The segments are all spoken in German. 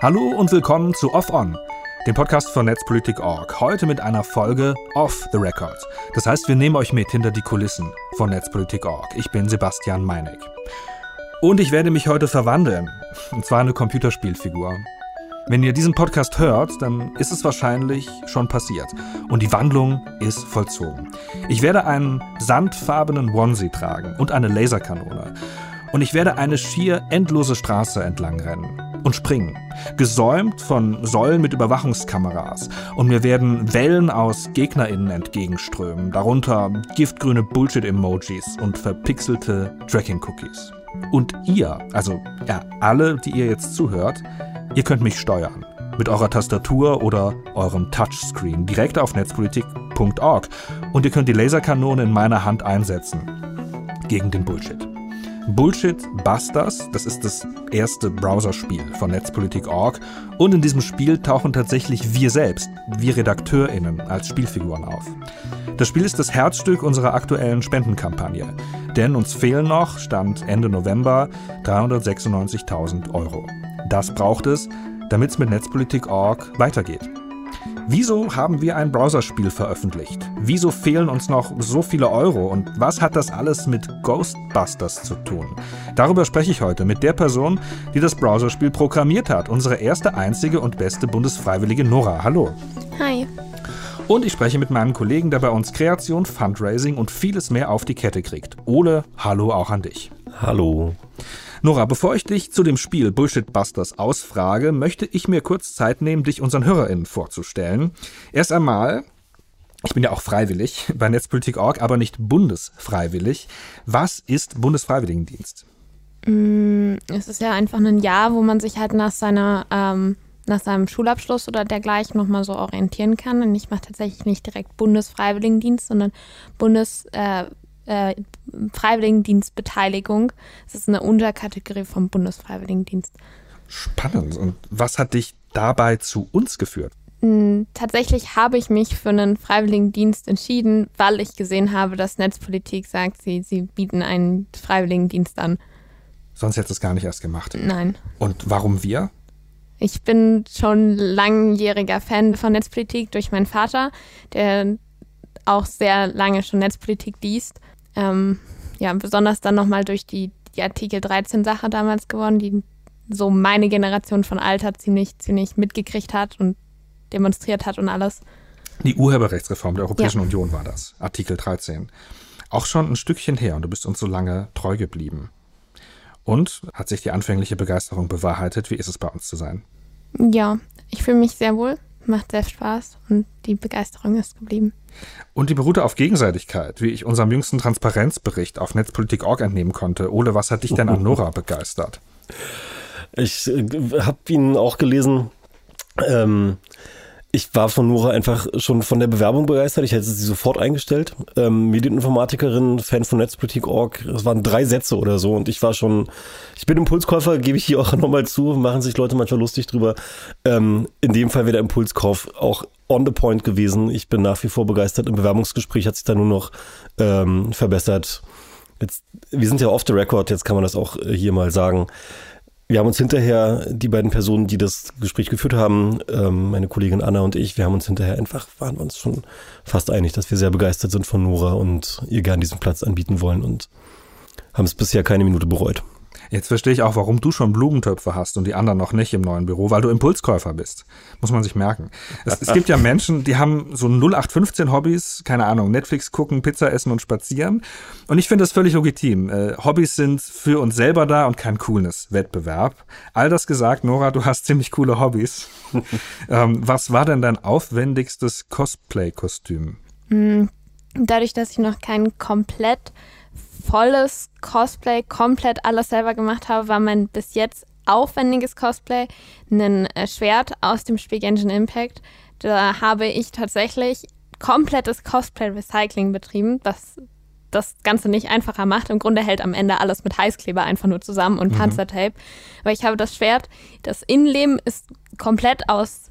Hallo und willkommen zu Off On, dem Podcast von Netzpolitik.org. Heute mit einer Folge Off the Record. Das heißt, wir nehmen euch mit hinter die Kulissen von Netzpolitik.org. Ich bin Sebastian Meinig. Und ich werde mich heute verwandeln. Und zwar eine Computerspielfigur. Wenn ihr diesen Podcast hört, dann ist es wahrscheinlich schon passiert. Und die Wandlung ist vollzogen. Ich werde einen sandfarbenen Onesie tragen und eine Laserkanone. Und ich werde eine schier endlose Straße entlang rennen und springen, gesäumt von Säulen mit Überwachungskameras. Und mir werden Wellen aus GegnerInnen entgegenströmen, darunter giftgrüne Bullshit-Emojis und verpixelte Tracking-Cookies. Und ihr, also ja, alle, die ihr jetzt zuhört, ihr könnt mich steuern. Mit eurer Tastatur oder eurem Touchscreen direkt auf netzpolitik.org. Und ihr könnt die Laserkanone in meiner Hand einsetzen. Gegen den Bullshit. Bullshit Busters, das ist das erste Browserspiel von Netzpolitik.org und in diesem Spiel tauchen tatsächlich wir selbst, wir RedakteurInnen, als Spielfiguren auf. Das Spiel ist das Herzstück unserer aktuellen Spendenkampagne, denn uns fehlen noch, Stand Ende November, 396.000 Euro. Das braucht es, damit es mit Netzpolitik.org weitergeht. Wieso haben wir ein Browserspiel veröffentlicht? Wieso fehlen uns noch so viele Euro? Und was hat das alles mit Ghostbusters zu tun? Darüber spreche ich heute mit der Person, die das Browserspiel programmiert hat. Unsere erste, einzige und beste Bundesfreiwillige Nora. Hallo. Hi. Und ich spreche mit meinem Kollegen, der bei uns Kreation, Fundraising und vieles mehr auf die Kette kriegt. Ole, hallo auch an dich. Hallo. Nora, bevor ich dich zu dem Spiel Bullshit Busters ausfrage, möchte ich mir kurz Zeit nehmen, dich unseren HörerInnen vorzustellen. Erst einmal, ich bin ja auch freiwillig bei Netzpolitik.org, aber nicht bundesfreiwillig. Was ist Bundesfreiwilligendienst? Mm, es ist ja einfach ein Jahr, wo man sich halt nach seiner ähm, nach seinem Schulabschluss oder dergleichen nochmal so orientieren kann. Und ich mache tatsächlich nicht direkt Bundesfreiwilligendienst, sondern Bundes äh, äh, Freiwilligendienstbeteiligung. Das ist eine Unterkategorie vom Bundesfreiwilligendienst. Spannend. Und was hat dich dabei zu uns geführt? Hm, tatsächlich habe ich mich für einen Freiwilligendienst entschieden, weil ich gesehen habe, dass Netzpolitik sagt, sie, sie bieten einen Freiwilligendienst an. Sonst hättest du es gar nicht erst gemacht. Nein. Und warum wir? Ich bin schon langjähriger Fan von Netzpolitik durch meinen Vater, der auch sehr lange schon Netzpolitik liest. Ähm, ja, besonders dann nochmal durch die, die Artikel 13-Sache damals geworden, die so meine Generation von Alter ziemlich, ziemlich mitgekriegt hat und demonstriert hat und alles. Die Urheberrechtsreform der Europäischen ja. Union war das, Artikel 13. Auch schon ein Stückchen her und du bist uns so lange treu geblieben. Und hat sich die anfängliche Begeisterung bewahrheitet? Wie ist es bei uns zu sein? Ja, ich fühle mich sehr wohl macht sehr Spaß und die Begeisterung ist geblieben. Und die beruhte auf Gegenseitigkeit, wie ich unserem jüngsten Transparenzbericht auf Netzpolitik.org entnehmen konnte. Ole, was hat dich denn an Nora begeistert? Ich äh, habe ihn auch gelesen. Ähm, ich war von Nora einfach schon von der Bewerbung begeistert. Ich hätte sie sofort eingestellt. Ähm, Medieninformatikerin, Fan von Netzpolitik.org. Es waren drei Sätze oder so und ich war schon, ich bin Impulskäufer, gebe ich hier auch nochmal zu, machen sich Leute manchmal lustig drüber. Ähm, in dem Fall wäre der Impulskauf auch on the point gewesen. Ich bin nach wie vor begeistert. Im Bewerbungsgespräch hat sich da nur noch ähm, verbessert. Jetzt, wir sind ja off the record, jetzt kann man das auch äh, hier mal sagen. Wir haben uns hinterher, die beiden Personen, die das Gespräch geführt haben, ähm, meine Kollegin Anna und ich, wir haben uns hinterher einfach, waren uns schon fast einig, dass wir sehr begeistert sind von Nora und ihr gern diesen Platz anbieten wollen und haben es bisher keine Minute bereut. Jetzt verstehe ich auch, warum du schon Blumentöpfe hast und die anderen noch nicht im neuen Büro, weil du Impulskäufer bist. Muss man sich merken. Es, es gibt ja Menschen, die haben so 0815 Hobbys, keine Ahnung, Netflix gucken, Pizza essen und spazieren. Und ich finde das völlig legitim. Äh, Hobbys sind für uns selber da und kein Coolness-Wettbewerb. All das gesagt, Nora, du hast ziemlich coole Hobbys. ähm, was war denn dein aufwendigstes Cosplay-Kostüm? Hm, dadurch, dass ich noch kein komplett volles Cosplay, komplett alles selber gemacht habe, war mein bis jetzt aufwendiges Cosplay ein äh, Schwert aus dem Spiel Genshin Impact. Da habe ich tatsächlich komplettes Cosplay-Recycling betrieben, was das Ganze nicht einfacher macht. Im Grunde hält am Ende alles mit Heißkleber einfach nur zusammen und mhm. Panzertape. Aber ich habe das Schwert, das Innenleben ist komplett aus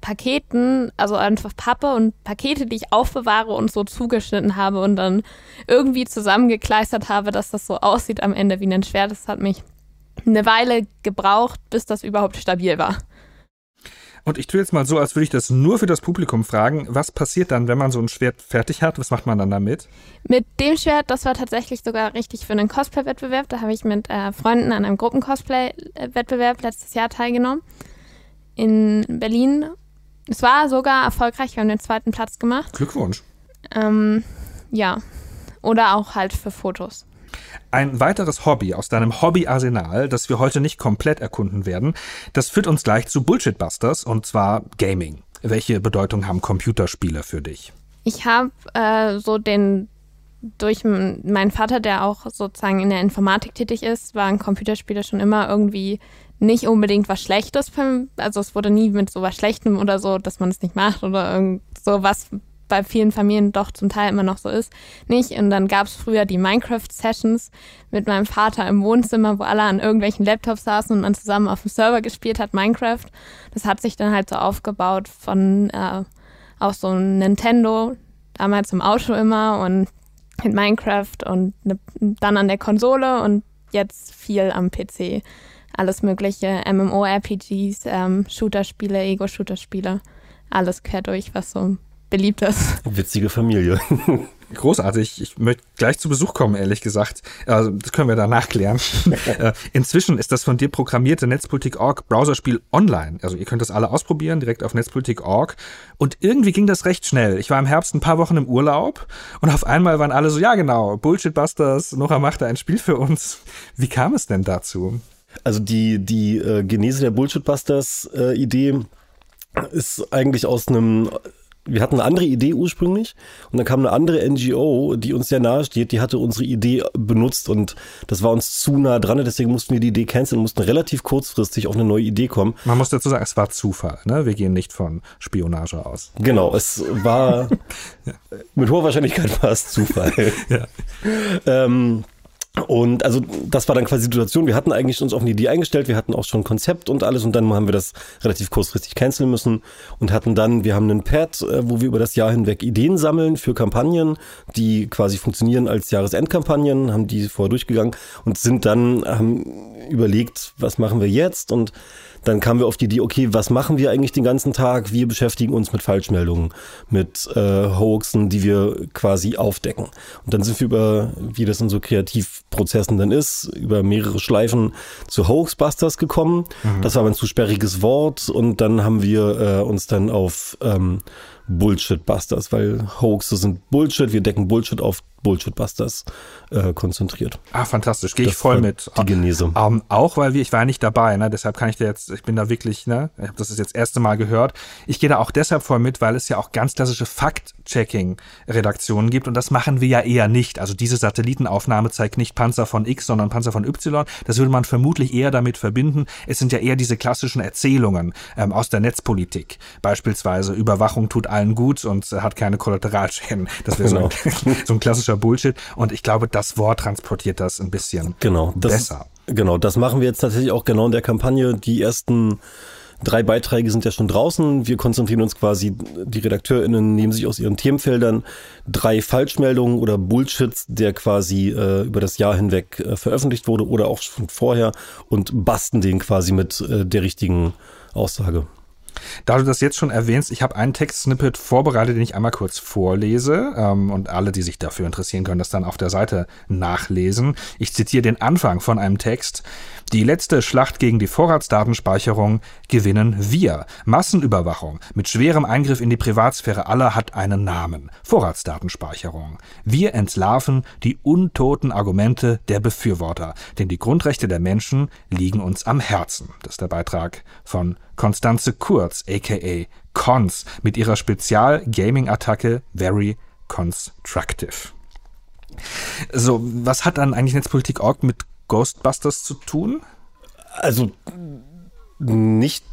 Paketen, also einfach Pappe und Pakete, die ich aufbewahre und so zugeschnitten habe und dann irgendwie zusammengekleistert habe, dass das so aussieht am Ende wie ein Schwert. Das hat mich eine Weile gebraucht, bis das überhaupt stabil war. Und ich tue jetzt mal so, als würde ich das nur für das Publikum fragen. Was passiert dann, wenn man so ein Schwert fertig hat? Was macht man dann damit? Mit dem Schwert, das war tatsächlich sogar richtig für einen Cosplay-Wettbewerb. Da habe ich mit äh, Freunden an einem Gruppen-Cosplay-Wettbewerb letztes Jahr teilgenommen. In Berlin. Es war sogar erfolgreich. Wir haben den zweiten Platz gemacht. Glückwunsch. Ähm, ja. Oder auch halt für Fotos. Ein weiteres Hobby aus deinem Hobbyarsenal, das wir heute nicht komplett erkunden werden, das führt uns gleich zu Bullshitbusters und zwar Gaming. Welche Bedeutung haben Computerspiele für dich? Ich habe äh, so den durch meinen Vater, der auch sozusagen in der Informatik tätig ist, waren Computerspiele schon immer irgendwie nicht unbedingt was Schlechtes. Also es wurde nie mit so was Schlechtem oder so, dass man es nicht macht oder irgend so was bei vielen Familien doch zum Teil immer noch so ist, nicht. Und dann gab es früher die Minecraft-Sessions mit meinem Vater im Wohnzimmer, wo alle an irgendwelchen Laptops saßen und man zusammen auf dem Server gespielt hat, Minecraft. Das hat sich dann halt so aufgebaut von äh, auch so ein Nintendo, damals im Auto immer und mit Minecraft und ne, dann an der Konsole und jetzt viel am PC. Alles mögliche, MMORPGs, ähm, Shooter-Spiele, Ego-Shooter-Spiele, alles quer durch, was so beliebt ist. Witzige Familie. Großartig. Ich möchte gleich zu Besuch kommen, ehrlich gesagt. Also, das können wir danach klären. Äh, inzwischen ist das von dir programmierte Netzpolitik.org Browserspiel online. Also ihr könnt das alle ausprobieren, direkt auf Netzpolitik.org. Und irgendwie ging das recht schnell. Ich war im Herbst ein paar Wochen im Urlaub und auf einmal waren alle so, ja genau, Bullshitbusters, Nora machte ein Spiel für uns. Wie kam es denn dazu? Also die, die äh, Genese der Bullshitbusters-Idee äh, ist eigentlich aus einem wir hatten eine andere Idee ursprünglich und dann kam eine andere NGO, die uns sehr nahe steht, die hatte unsere Idee benutzt und das war uns zu nah dran, deswegen mussten wir die Idee canceln, mussten relativ kurzfristig auf eine neue Idee kommen. Man muss dazu sagen, es war Zufall, ne? Wir gehen nicht von Spionage aus. Genau, es war ja. mit hoher Wahrscheinlichkeit war es Zufall. ja. ähm, und also das war dann quasi die Situation. Wir hatten eigentlich uns auf eine Idee eingestellt, wir hatten auch schon Konzept und alles. Und dann haben wir das relativ kurzfristig canceln müssen und hatten dann, wir haben einen Pad, äh, wo wir über das Jahr hinweg Ideen sammeln für Kampagnen, die quasi funktionieren als Jahresendkampagnen, haben die vorher durchgegangen und sind dann, haben überlegt, was machen wir jetzt? Und dann kamen wir auf die Idee, okay, was machen wir eigentlich den ganzen Tag? Wir beschäftigen uns mit Falschmeldungen, mit äh, Hoaxen, die wir quasi aufdecken. Und dann sind wir über, wie das in so Kreativprozessen dann ist, über mehrere Schleifen zu Hoaxbusters gekommen. Mhm. Das war aber ein zu sperriges Wort und dann haben wir äh, uns dann auf ähm, Bullshit-Busters, weil Hoaxes sind Bullshit, wir decken Bullshit auf Bullshit-Busters äh, konzentriert. Ah, fantastisch, gehe ich voll mit. Die Genese. Um, auch weil wir, ich war nicht dabei, ne? deshalb kann ich dir jetzt, ich bin da wirklich, ne, ich habe das jetzt das erste Mal gehört. Ich gehe da auch deshalb voll mit, weil es ja auch ganz klassische Fact-Checking-Redaktionen gibt und das machen wir ja eher nicht. Also diese Satellitenaufnahme zeigt nicht Panzer von X, sondern Panzer von Y. Das würde man vermutlich eher damit verbinden. Es sind ja eher diese klassischen Erzählungen ähm, aus der Netzpolitik. Beispielsweise Überwachung tut allen gut und hat keine Kollateralschäden. Das wäre genau. so, so ein klassischer Bullshit. Und ich glaube, das Wort transportiert das ein bisschen genau, das, besser. Genau, das machen wir jetzt tatsächlich auch genau in der Kampagne. Die ersten drei Beiträge sind ja schon draußen. Wir konzentrieren uns quasi, die RedakteurInnen nehmen sich aus ihren Themenfeldern drei Falschmeldungen oder Bullshits, der quasi äh, über das Jahr hinweg äh, veröffentlicht wurde oder auch schon vorher und basten den quasi mit äh, der richtigen Aussage. Da du das jetzt schon erwähnst, ich habe einen Textsnippet vorbereitet, den ich einmal kurz vorlese ähm, und alle, die sich dafür interessieren, können das dann auf der Seite nachlesen. Ich zitiere den Anfang von einem Text. Die letzte Schlacht gegen die Vorratsdatenspeicherung gewinnen wir. Massenüberwachung mit schwerem Eingriff in die Privatsphäre aller hat einen Namen. Vorratsdatenspeicherung. Wir entlarven die untoten Argumente der Befürworter, denn die Grundrechte der Menschen liegen uns am Herzen. Das ist der Beitrag von Konstanze Kurz, aka Cons, mit ihrer Spezial-Gaming-Attacke Very Constructive. So, was hat dann eigentlich Netzpolitik.org mit Ghostbusters zu tun? Also nicht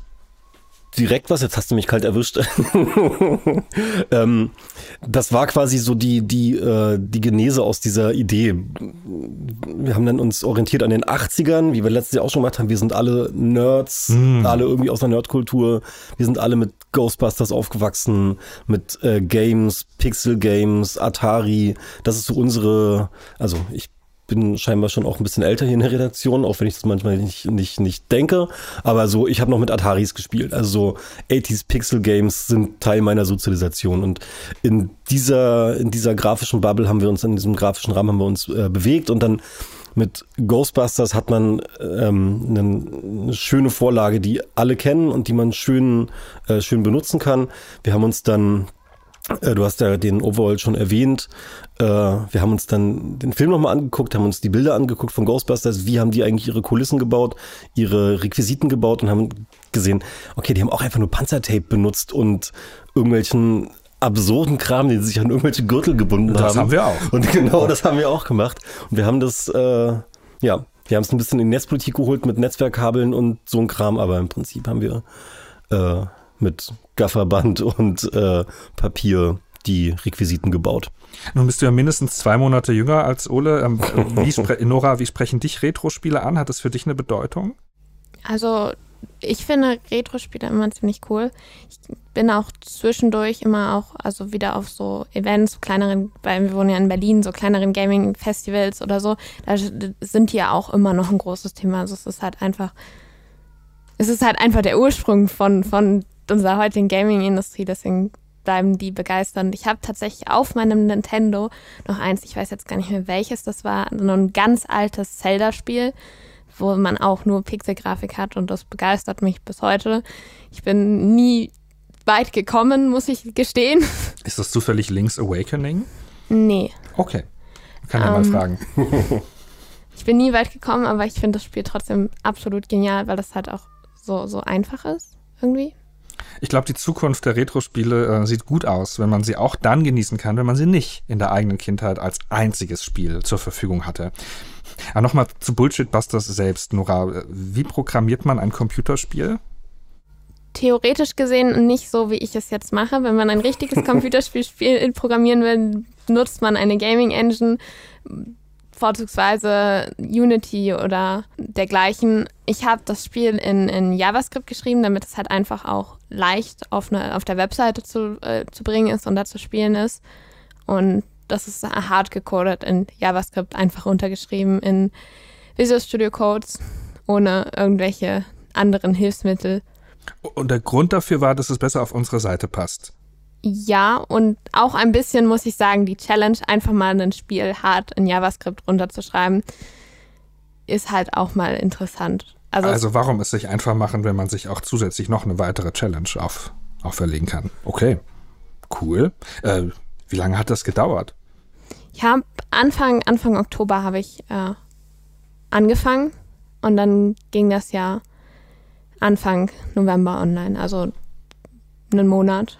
direkt was, jetzt hast du mich kalt erwischt. ähm, das war quasi so die, die, äh, die Genese aus dieser Idee. Wir haben dann uns orientiert an den 80ern, wie wir letztes Jahr auch schon gemacht haben. Wir sind alle Nerds, mm. alle irgendwie aus der Nerdkultur. Wir sind alle mit Ghostbusters aufgewachsen, mit äh, Games, Pixel Games, Atari. Das ist so unsere, also ich bin scheinbar schon auch ein bisschen älter hier in der Redaktion, auch wenn ich das manchmal nicht, nicht, nicht denke. Aber so, ich habe noch mit Ataris gespielt. Also so 80s Pixel Games sind Teil meiner Sozialisation. Und in dieser, in dieser grafischen Bubble haben wir uns, in diesem grafischen Rahmen haben wir uns äh, bewegt und dann mit Ghostbusters hat man ähm, eine, schöne Vorlage, die alle kennen und die man schön, äh, schön benutzen kann. Wir haben uns dann Du hast ja den Overall schon erwähnt. Äh, wir haben uns dann den Film nochmal angeguckt, haben uns die Bilder angeguckt von Ghostbusters. Wie haben die eigentlich ihre Kulissen gebaut, ihre Requisiten gebaut und haben gesehen, okay, die haben auch einfach nur Panzertape benutzt und irgendwelchen absurden Kram, den sie sich an irgendwelche Gürtel gebunden Das haben. haben wir auch. Und genau das haben wir auch gemacht. Und wir haben das, äh, ja, wir haben es ein bisschen in Netzpolitik geholt mit Netzwerkkabeln und so ein Kram, aber im Prinzip haben wir äh, mit Gafferband und äh, Papier die Requisiten gebaut. Nun bist du ja mindestens zwei Monate jünger als Ole. Ähm, wie Nora, wie sprechen dich Retro-Spiele an? Hat das für dich eine Bedeutung? Also ich finde Retro-Spiele immer ziemlich cool. Ich bin auch zwischendurch immer auch, also wieder auf so Events, kleineren, weil wir wohnen ja in Berlin, so kleineren Gaming-Festivals oder so, da sind die ja auch immer noch ein großes Thema. Also es ist halt einfach, es ist halt einfach der Ursprung von, von unserer heutigen Gaming-Industrie, deswegen bleiben die begeisternd. Ich habe tatsächlich auf meinem Nintendo noch eins, ich weiß jetzt gar nicht mehr welches, das war so ein ganz altes Zelda-Spiel wo man auch nur Pixelgrafik hat und das begeistert mich bis heute. Ich bin nie weit gekommen, muss ich gestehen. Ist das zufällig Link's Awakening? Nee. Okay. Kann ja mal Ähm, fragen. Ich bin nie weit gekommen, aber ich finde das Spiel trotzdem absolut genial, weil das halt auch so, so einfach ist, irgendwie. Ich glaube, die Zukunft der Retro-Spiele äh, sieht gut aus, wenn man sie auch dann genießen kann, wenn man sie nicht in der eigenen Kindheit als einziges Spiel zur Verfügung hatte. Aber nochmal zu Bullshit-Busters selbst, Nora. Wie programmiert man ein Computerspiel? Theoretisch gesehen nicht so, wie ich es jetzt mache. Wenn man ein richtiges Computerspiel spiel, programmieren will, nutzt man eine Gaming-Engine, vorzugsweise Unity oder dergleichen. Ich habe das Spiel in, in JavaScript geschrieben, damit es halt einfach auch leicht auf, eine, auf der Webseite zu, äh, zu bringen ist und da zu spielen ist. Und das ist hart gecodet in JavaScript, einfach runtergeschrieben in Visual Studio Codes, ohne irgendwelche anderen Hilfsmittel. Und der Grund dafür war, dass es besser auf unsere Seite passt. Ja, und auch ein bisschen muss ich sagen, die Challenge, einfach mal ein Spiel hart in JavaScript runterzuschreiben, ist halt auch mal interessant. Also, Also warum es sich einfach machen, wenn man sich auch zusätzlich noch eine weitere Challenge auf, auferlegen kann? Okay, cool. Äh, wie lange hat das gedauert? ich habe Anfang, Anfang Oktober habe ich äh, angefangen und dann ging das ja Anfang November online, also einen Monat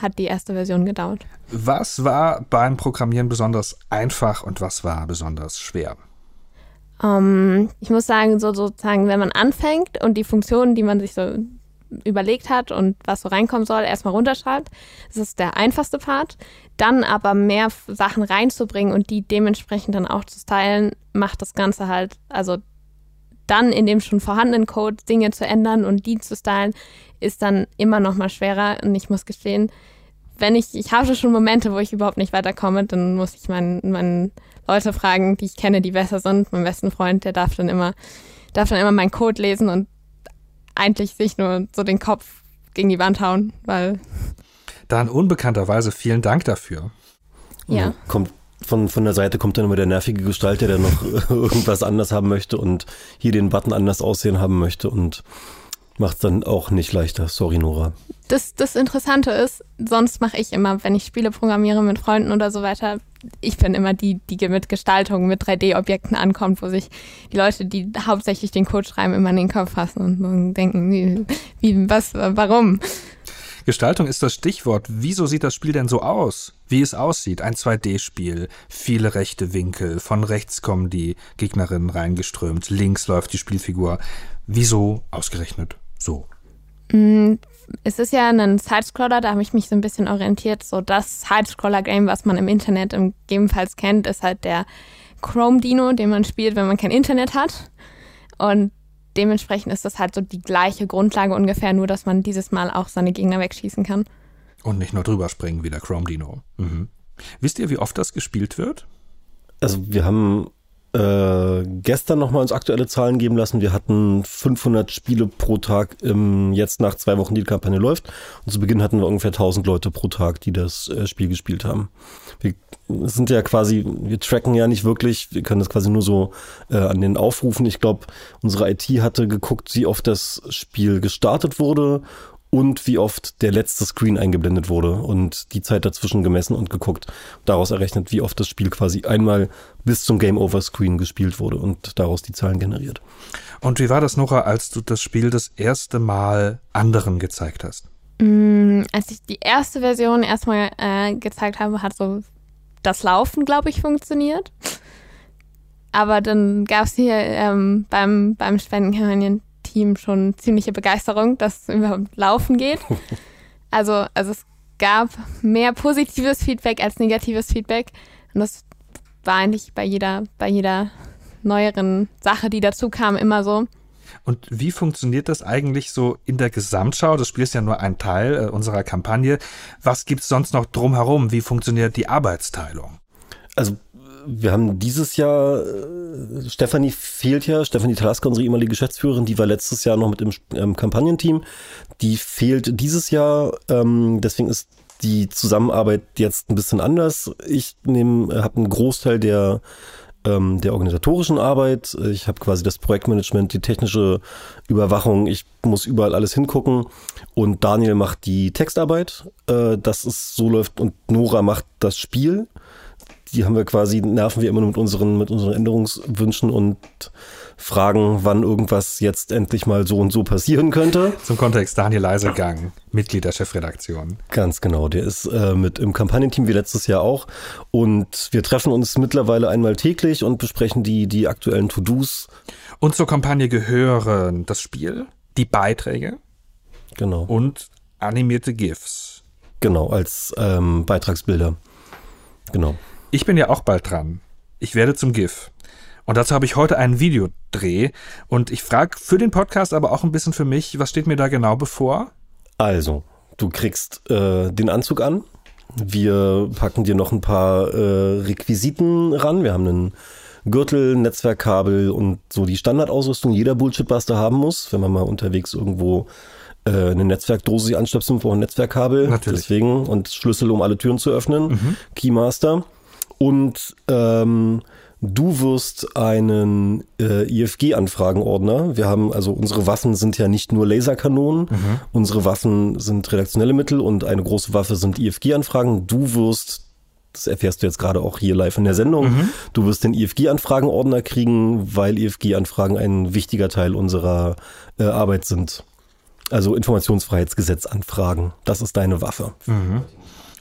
hat die erste Version gedauert. Was war beim Programmieren besonders einfach und was war besonders schwer? Ähm, ich muss sagen, so sozusagen, wenn man anfängt und die Funktionen, die man sich so überlegt hat und was so reinkommen soll, erstmal runterschreibt, das ist der einfachste Part. Dann aber mehr Sachen reinzubringen und die dementsprechend dann auch zu stylen, macht das Ganze halt, also dann in dem schon vorhandenen Code Dinge zu ändern und die zu stylen, ist dann immer noch mal schwerer. Und ich muss gestehen, wenn ich, ich habe schon Momente, wo ich überhaupt nicht weiterkomme, dann muss ich meinen, meinen Leute fragen, die ich kenne, die besser sind. Mein besten Freund, der darf dann immer, darf dann immer meinen Code lesen und eigentlich sich nur so den Kopf gegen die Wand hauen, weil Dann unbekannterweise vielen Dank dafür. ja. Kommt von, von der Seite kommt dann immer der nervige Gestalter, der noch irgendwas anders haben möchte und hier den Button anders aussehen haben möchte und macht es dann auch nicht leichter. Sorry, Nora. Das, das Interessante ist, sonst mache ich immer, wenn ich Spiele programmiere mit Freunden oder so weiter, ich bin immer die, die mit Gestaltung, mit 3D-Objekten ankommt, wo sich die Leute, die hauptsächlich den Code schreiben, immer in den Kopf fassen und, denken, wie, wie, was, warum? Gestaltung ist das Stichwort. Wieso sieht das Spiel denn so aus? Wie es aussieht? Ein 2D-Spiel, viele rechte Winkel, von rechts kommen die Gegnerinnen reingeströmt, links läuft die Spielfigur. Wieso ausgerechnet so? Mm, Es ist ja ein Sidescroller, da habe ich mich so ein bisschen orientiert. So das Sidescroller-Game, was man im Internet gegebenenfalls kennt, ist halt der Chrome-Dino, den man spielt, wenn man kein Internet hat. Und dementsprechend ist das halt so die gleiche Grundlage ungefähr, nur dass man dieses Mal auch seine Gegner wegschießen kann. Und nicht nur drüber springen wie der Chrome Dino. Mhm. Wisst ihr, wie oft das gespielt wird? Also wir haben äh, gestern nochmal uns aktuelle Zahlen geben lassen. Wir hatten 500 Spiele pro Tag im, jetzt nach zwei Wochen, die, die Kampagne läuft. Und zu Beginn hatten wir ungefähr 1000 Leute pro Tag, die das äh, Spiel gespielt haben. Wir sind ja quasi, wir tracken ja nicht wirklich, wir können das quasi nur so äh, an den Aufrufen. Ich glaube, unsere IT hatte geguckt, wie oft das Spiel gestartet wurde und wie oft der letzte Screen eingeblendet wurde und die Zeit dazwischen gemessen und geguckt. Daraus errechnet, wie oft das Spiel quasi einmal bis zum Game Over Screen gespielt wurde und daraus die Zahlen generiert. Und wie war das, Nora, als du das Spiel das erste Mal anderen gezeigt hast? Mm, als ich die erste Version erstmal äh, gezeigt habe, hat so das Laufen, glaube ich, funktioniert. Aber dann gab es hier ähm, beim, beim Spendenkampagnen Team schon ziemliche Begeisterung, dass es überhaupt laufen geht. Also, also es gab mehr positives Feedback als negatives Feedback. Und das war eigentlich bei jeder, bei jeder neueren Sache, die dazu kam, immer so. Und wie funktioniert das eigentlich so in der Gesamtschau? Das Spiel ist ja nur ein Teil äh, unserer Kampagne. Was gibt es sonst noch drumherum? Wie funktioniert die Arbeitsteilung? Also wir haben dieses Jahr, äh, Stefanie fehlt ja, Stefanie Talaska, unsere ehemalige Geschäftsführerin, die war letztes Jahr noch mit im ähm, Kampagnenteam. Die fehlt dieses Jahr, ähm, deswegen ist die Zusammenarbeit jetzt ein bisschen anders. Ich nehme, habe einen Großteil der ähm, der organisatorischen Arbeit. Ich habe quasi das Projektmanagement, die technische Überwachung. Ich muss überall alles hingucken. Und Daniel macht die Textarbeit. Äh, dass es so läuft. Und Nora macht das Spiel die haben wir quasi, nerven wir immer mit unseren, mit unseren Änderungswünschen und fragen, wann irgendwas jetzt endlich mal so und so passieren könnte. Zum Kontext, Daniel Leisegang, Mitglied der Chefredaktion. Ganz genau, der ist äh, mit im Kampagnenteam wie letztes Jahr auch. Und wir treffen uns mittlerweile einmal täglich und besprechen die, die aktuellen To-Dos. Und zur Kampagne gehören das Spiel, die Beiträge. Genau. Und animierte GIFs. Genau, als ähm, Beitragsbilder. Genau. Ich bin ja auch bald dran. Ich werde zum GIF. Und dazu habe ich heute einen Videodreh. Und ich frage für den Podcast, aber auch ein bisschen für mich, was steht mir da genau bevor? Also, du kriegst äh, den Anzug an. Wir packen dir noch ein paar äh, Requisiten ran. Wir haben einen Gürtel, Netzwerkkabel und so die Standardausrüstung, jeder Bullshit-Buster haben muss, wenn man mal unterwegs irgendwo äh, eine Netzwerkdose sich anstöpseln, braucht ein Netzwerkkabel. Natürlich. Deswegen und Schlüssel, um alle Türen zu öffnen. Mhm. Keymaster. Und ähm, du wirst einen äh, IFG-Anfragenordner. Wir haben also unsere Waffen sind ja nicht nur Laserkanonen, mhm. unsere Waffen sind redaktionelle Mittel und eine große Waffe sind IFG-Anfragen. Du wirst das erfährst du jetzt gerade auch hier live in der Sendung. Mhm. Du wirst den IFG-Anfragenordner kriegen, weil IFG-Anfragen ein wichtiger Teil unserer äh, Arbeit sind. Also Informationsfreiheitsgesetzanfragen. Das ist deine Waffe. Mhm.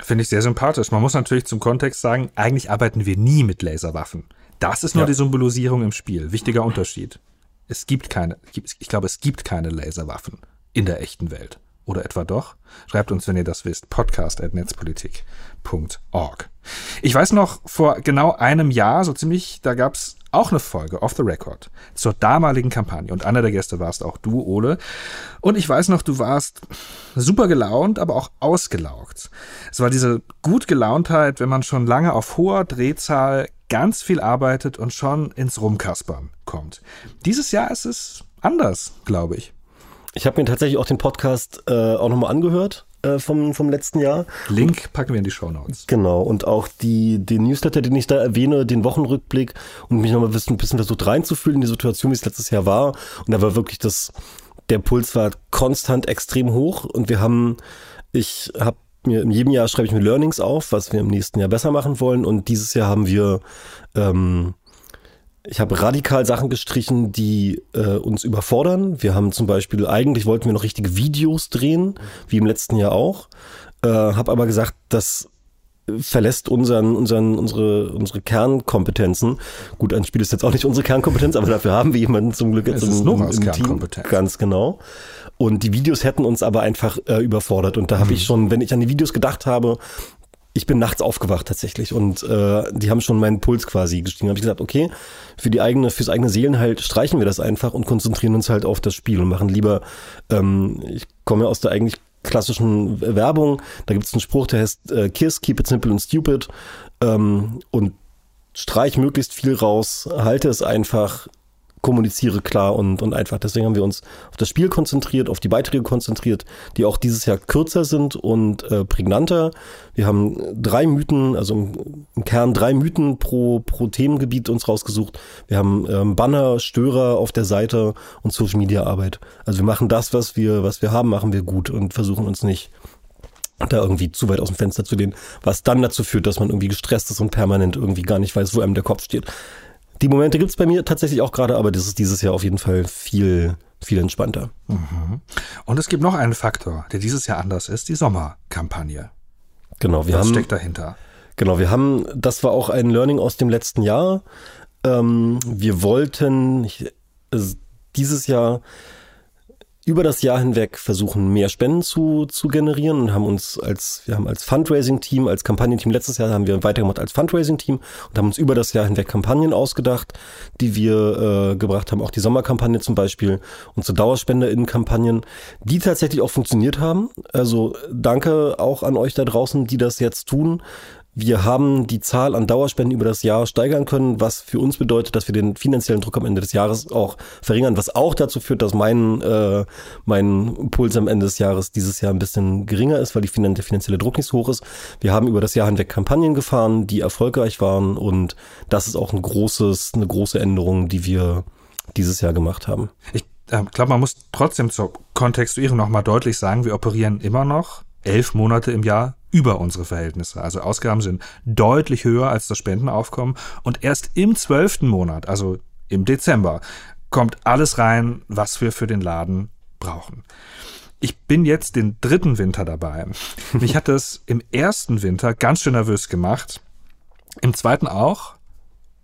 Finde ich sehr sympathisch. Man muss natürlich zum Kontext sagen, eigentlich arbeiten wir nie mit Laserwaffen. Das ist nur ja. die Symbolisierung im Spiel. Wichtiger Unterschied. Es gibt keine, ich glaube, es gibt keine Laserwaffen in der echten Welt. Oder etwa doch? Schreibt uns, wenn ihr das wisst. podcast.netzpolitik.org. Ich weiß noch, vor genau einem Jahr, so ziemlich, da gab's auch eine Folge Off the Record zur damaligen Kampagne. Und einer der Gäste warst auch du, Ole. Und ich weiß noch, du warst super gelaunt, aber auch ausgelaugt. Es war diese gut Gelauntheit, wenn man schon lange auf hoher Drehzahl ganz viel arbeitet und schon ins Rumkaspern kommt. Dieses Jahr ist es anders, glaube ich. Ich habe mir tatsächlich auch den Podcast äh, auch nochmal angehört äh, vom, vom letzten Jahr. Link packen wir in die Show Notes. Genau, und auch die, den Newsletter, den ich da erwähne, den Wochenrückblick und mich nochmal ein bisschen, ein bisschen versucht reinzufühlen in die Situation, wie es letztes Jahr war. Und da war wirklich das, der Puls war konstant extrem hoch und wir haben, ich habe mir in jedem Jahr schreibe ich mir Learnings auf, was wir im nächsten Jahr besser machen wollen. Und dieses Jahr haben wir ähm, ich habe radikal Sachen gestrichen, die äh, uns überfordern. Wir haben zum Beispiel, eigentlich wollten wir noch richtige Videos drehen, wie im letzten Jahr auch. Äh, habe aber gesagt, das verlässt unseren, unseren, unsere, unsere Kernkompetenzen. Gut, ein Spiel ist jetzt auch nicht unsere Kernkompetenz, aber dafür haben wir jemanden zum Glück jetzt im, im, im Team. Ganz genau. Und die Videos hätten uns aber einfach äh, überfordert. Und da habe mhm. ich schon, wenn ich an die Videos gedacht habe, ich bin nachts aufgewacht tatsächlich und äh, die haben schon meinen Puls quasi gestiegen. Da habe ich gesagt, okay, für die eigene, fürs eigene Seelenheil streichen wir das einfach und konzentrieren uns halt auf das Spiel und machen lieber, ähm, ich komme ja aus der eigentlich klassischen Werbung, da gibt es einen Spruch, der heißt äh, Kiss, keep it simple and stupid. Ähm, und streich möglichst viel raus, halte es einfach, kommuniziere klar und, und einfach. Deswegen haben wir uns auf das Spiel konzentriert, auf die Beiträge konzentriert, die auch dieses Jahr kürzer sind und äh, prägnanter. Wir haben drei Mythen, also im, im, Kern drei Mythen pro, pro Themengebiet uns rausgesucht. Wir haben ähm, Banner, Störer auf der Seite und Social Media Arbeit. Also wir machen das, was wir, was wir haben, machen wir gut und versuchen uns nicht da irgendwie zu weit aus dem Fenster zu lehnen, was dann dazu führt, dass man irgendwie gestresst ist und permanent irgendwie gar nicht weiß, wo einem der Kopf steht. Die Momente gibt es bei mir tatsächlich auch gerade, aber das ist dieses Jahr auf jeden Fall viel, viel entspannter. Mhm. Und es gibt noch einen Faktor, der dieses Jahr anders ist, die Sommerkampagne. Genau, wir Was haben. steckt dahinter? Genau, wir haben, das war auch ein Learning aus dem letzten Jahr. Ähm, wir wollten dieses Jahr über das Jahr hinweg versuchen, mehr Spenden zu, zu generieren und haben uns als, wir haben als Fundraising-Team, als Kampagnenteam, letztes Jahr haben wir weitergemacht als Fundraising-Team und haben uns über das Jahr hinweg Kampagnen ausgedacht, die wir äh, gebracht haben, auch die Sommerkampagne zum Beispiel, unsere DauerspenderInnen-Kampagnen, die tatsächlich auch funktioniert haben. Also danke auch an euch da draußen, die das jetzt tun. Wir haben die Zahl an Dauerspenden über das Jahr steigern können, was für uns bedeutet, dass wir den finanziellen Druck am Ende des Jahres auch verringern, was auch dazu führt, dass mein, äh, mein Puls am Ende des Jahres dieses Jahr ein bisschen geringer ist, weil die der finanzielle Druck nicht so hoch ist. Wir haben über das Jahr hinweg Kampagnen gefahren, die erfolgreich waren und das ist auch ein großes, eine große Änderung, die wir dieses Jahr gemacht haben. Ich äh, glaube, man muss trotzdem zur Kontextuierung nochmal deutlich sagen, wir operieren immer noch elf Monate im Jahr über unsere Verhältnisse. Also Ausgaben sind deutlich höher als das Spendenaufkommen und erst im zwölften Monat, also im Dezember, kommt alles rein, was wir für den Laden brauchen. Ich bin jetzt den dritten Winter dabei. Mich hat das im ersten Winter ganz schön nervös gemacht, im zweiten auch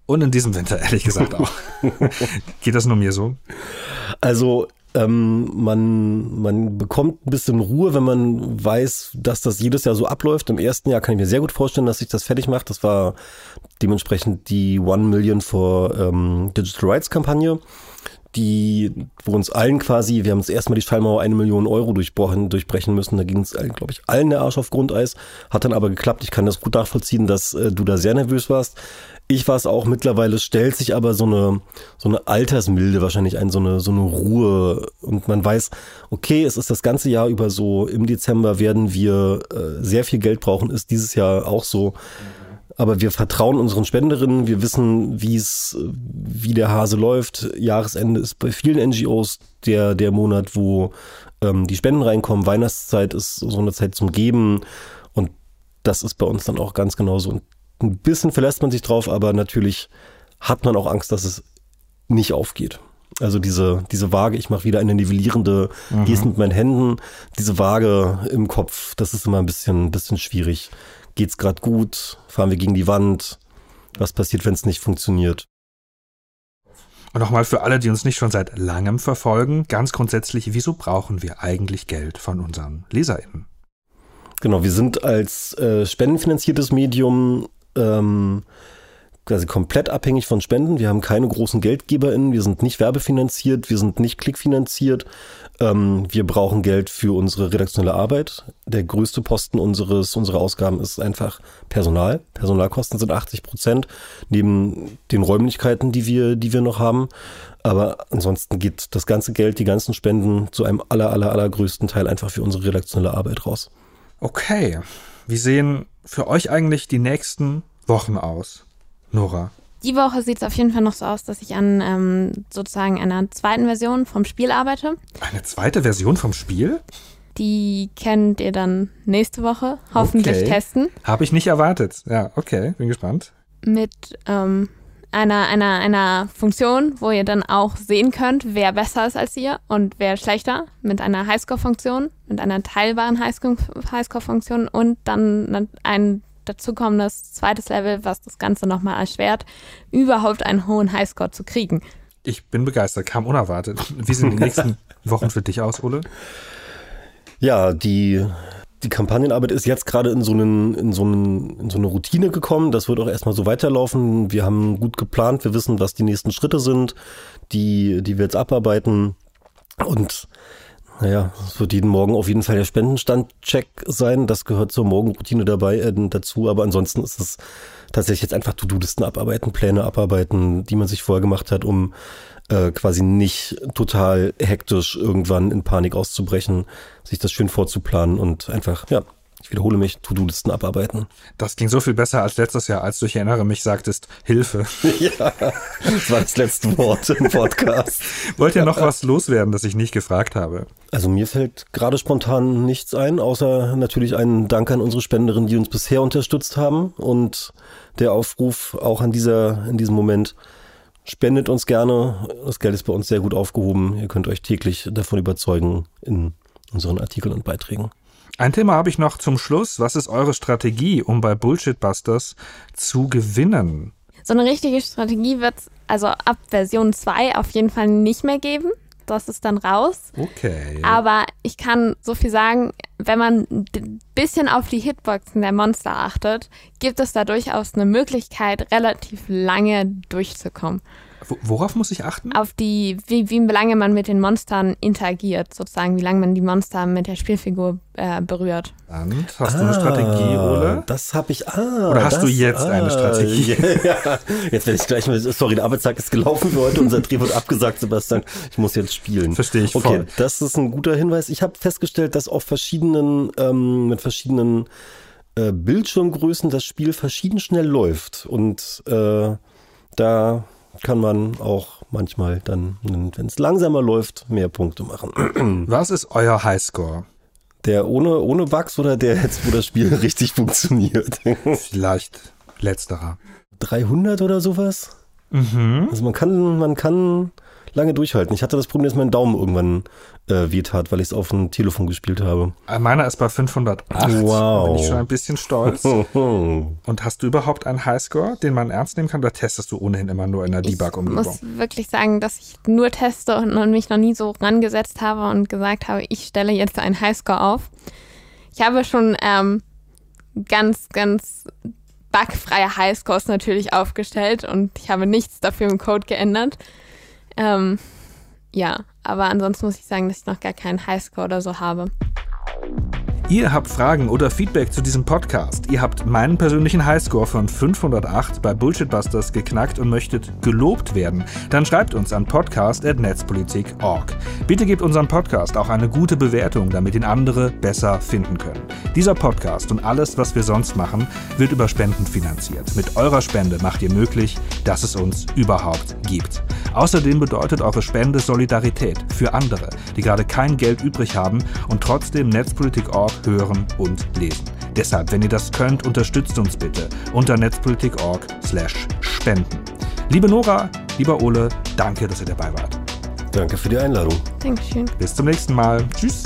und in diesem Winter ehrlich gesagt auch. Geht das nur mir so? Also ähm, man, man bekommt ein bisschen Ruhe, wenn man weiß, dass das jedes Jahr so abläuft. Im ersten Jahr kann ich mir sehr gut vorstellen, dass sich das fertig macht. Das war dementsprechend die One Million for ähm, Digital Rights Kampagne die, wo uns allen quasi, wir haben uns erstmal die Schallmauer eine Million Euro durchbrechen, durchbrechen müssen. Da ging es, glaube ich, allen der Arsch auf Grundeis. Hat dann aber geklappt. Ich kann das gut nachvollziehen, dass äh, du da sehr nervös warst. Ich war es auch mittlerweile, stellt sich aber so eine, so eine Altersmilde wahrscheinlich ein, so eine, so eine Ruhe. Und man weiß, okay, es ist das ganze Jahr über so, im Dezember werden wir äh, sehr viel Geld brauchen, ist dieses Jahr auch so. Aber wir vertrauen unseren Spenderinnen, wir wissen, wie es, wie der Hase läuft. Jahresende ist bei vielen NGOs der, der Monat, wo ähm, die Spenden reinkommen. Weihnachtszeit ist so eine Zeit zum Geben. Und das ist bei uns dann auch ganz genauso. Und ein bisschen verlässt man sich drauf, aber natürlich hat man auch Angst, dass es nicht aufgeht. Also diese, diese Waage, ich mache wieder eine nivellierende mhm. Geste mit meinen Händen, diese Waage im Kopf, das ist immer ein bisschen, ein bisschen schwierig. Geht's gerade gut? Fahren wir gegen die Wand? Was passiert, wenn es nicht funktioniert? Und nochmal für alle, die uns nicht schon seit langem verfolgen, ganz grundsätzlich, wieso brauchen wir eigentlich Geld von unseren LeserInnen? Genau, wir sind als äh, spendenfinanziertes Medium ähm, quasi komplett abhängig von Spenden. Wir haben keine großen GeldgeberInnen, wir sind nicht werbefinanziert, wir sind nicht klickfinanziert. Ähm, wir brauchen Geld für unsere redaktionelle Arbeit. Der größte Posten unseres, unserer Ausgaben ist einfach Personal. Personalkosten sind 80 Prozent, neben den Räumlichkeiten, die wir, die wir noch haben. Aber ansonsten geht das ganze Geld, die ganzen Spenden zu einem aller, aller, allergrößten Teil einfach für unsere redaktionelle Arbeit raus. Okay. Wie sehen für euch eigentlich die nächsten Wochen aus? Nora. Die Woche sieht es auf jeden Fall noch so aus, dass ich an ähm, sozusagen einer zweiten Version vom Spiel arbeite. Eine zweite Version vom Spiel? Die könnt ihr dann nächste Woche hoffentlich okay. testen. Habe ich nicht erwartet. Ja, okay, bin gespannt. Mit ähm, einer, einer, einer Funktion, wo ihr dann auch sehen könnt, wer besser ist als ihr und wer schlechter. Mit einer Highscore-Funktion, mit einer teilbaren Highscore-Funktion und dann ein dazu kommendes zweites Level, was das Ganze nochmal erschwert, überhaupt einen hohen Highscore zu kriegen. Ich bin begeistert, kam unerwartet. Wie sehen die nächsten Wochen für dich aus, Ole? Ja, die, die Kampagnenarbeit ist jetzt gerade in so, einen, in, so einen, in so eine Routine gekommen. Das wird auch erstmal so weiterlaufen. Wir haben gut geplant, wir wissen, was die nächsten Schritte sind, die, die wir jetzt abarbeiten. Und Naja, es wird jeden Morgen auf jeden Fall der Spendenstand-Check sein. Das gehört zur Morgenroutine dabei äh, dazu. Aber ansonsten ist es tatsächlich jetzt einfach To-Do-Listen abarbeiten, Pläne abarbeiten, die man sich vorher gemacht hat, um äh, quasi nicht total hektisch irgendwann in Panik auszubrechen, sich das schön vorzuplanen und einfach, ja, ich wiederhole mich, To-Do-Listen abarbeiten. Das ging so viel besser als letztes Jahr, als du, ich erinnere mich, sagtest, Hilfe. ja, das war das letzte Wort im Podcast. Wollt ihr noch was loswerden, das ich nicht gefragt habe? Also mir fällt gerade spontan nichts ein, außer natürlich einen Dank an unsere Spenderinnen, die uns bisher unterstützt haben und der Aufruf auch an dieser, in diesem Moment, spendet uns gerne. Das Geld ist bei uns sehr gut aufgehoben. Ihr könnt euch täglich davon überzeugen in unseren Artikeln und Beiträgen. Ein Thema habe ich noch zum Schluss. Was ist eure Strategie, um bei Bullshit-Busters zu gewinnen? So eine richtige Strategie wird es also ab Version 2 auf jeden Fall nicht mehr geben. Das ist dann raus. Okay. Aber ich kann so viel sagen, wenn man ein bisschen auf die Hitboxen der Monster achtet, gibt es da durchaus eine Möglichkeit, relativ lange durchzukommen. Worauf muss ich achten? Auf die, wie, wie lange man mit den Monstern interagiert, sozusagen, wie lange man die Monster mit der Spielfigur äh, berührt. Und hast ah, du eine Strategie, Ole? Das habe ich. Ah, Oder hast das, du jetzt ah, eine Strategie? Ja, jetzt werde ich gleich mal. Sorry, der Arbeitstag ist gelaufen für heute. Unser Dreh wird abgesagt, Sebastian. Ich muss jetzt spielen. Verstehe ich okay, voll. das ist ein guter Hinweis. Ich habe festgestellt, dass auf verschiedenen, ähm, mit verschiedenen äh, Bildschirmgrößen das Spiel verschieden schnell läuft. Und äh, da kann man auch manchmal dann, wenn es langsamer läuft, mehr Punkte machen. Was ist euer Highscore? Der ohne, ohne Bugs oder der jetzt, wo das Spiel richtig funktioniert? Vielleicht letzterer. 300 oder sowas? Mhm. Also man kann, man kann lange durchhalten. Ich hatte das Problem, dass mein Daumen irgendwann äh, wehtat, weil ich es auf dem Telefon gespielt habe. Äh, meiner ist bei 508. Wow. Da bin ich schon ein bisschen stolz. Und hast du überhaupt einen Highscore, den man ernst nehmen kann, oder testest du ohnehin immer nur in der Debug-Umgebung? Ich muss wirklich sagen, dass ich nur teste und mich noch nie so rangesetzt habe und gesagt habe, ich stelle jetzt einen Highscore auf. Ich habe schon ähm, ganz, ganz bugfreie Highscores natürlich aufgestellt und ich habe nichts dafür im Code geändert. Ähm, ja, aber ansonsten muss ich sagen, dass ich noch gar keinen Highscore oder so habe. Ihr habt Fragen oder Feedback zu diesem Podcast. Ihr habt meinen persönlichen Highscore von 508 bei Bullshitbusters geknackt und möchtet gelobt werden. Dann schreibt uns an podcast.netzpolitik.org. Bitte gebt unserem Podcast auch eine gute Bewertung, damit ihn andere besser finden können. Dieser Podcast und alles, was wir sonst machen, wird über Spenden finanziert. Mit eurer Spende macht ihr möglich, dass es uns überhaupt gibt. Außerdem bedeutet eure Spende Solidarität für andere, die gerade kein Geld übrig haben und trotzdem Netzpolitik.org hören und lesen. Deshalb, wenn ihr das könnt, unterstützt uns bitte unter netzpolitik.org/spenden. Liebe Nora, lieber Ole, danke, dass ihr dabei wart. Danke für die Einladung. Dankeschön. Bis zum nächsten Mal. Tschüss.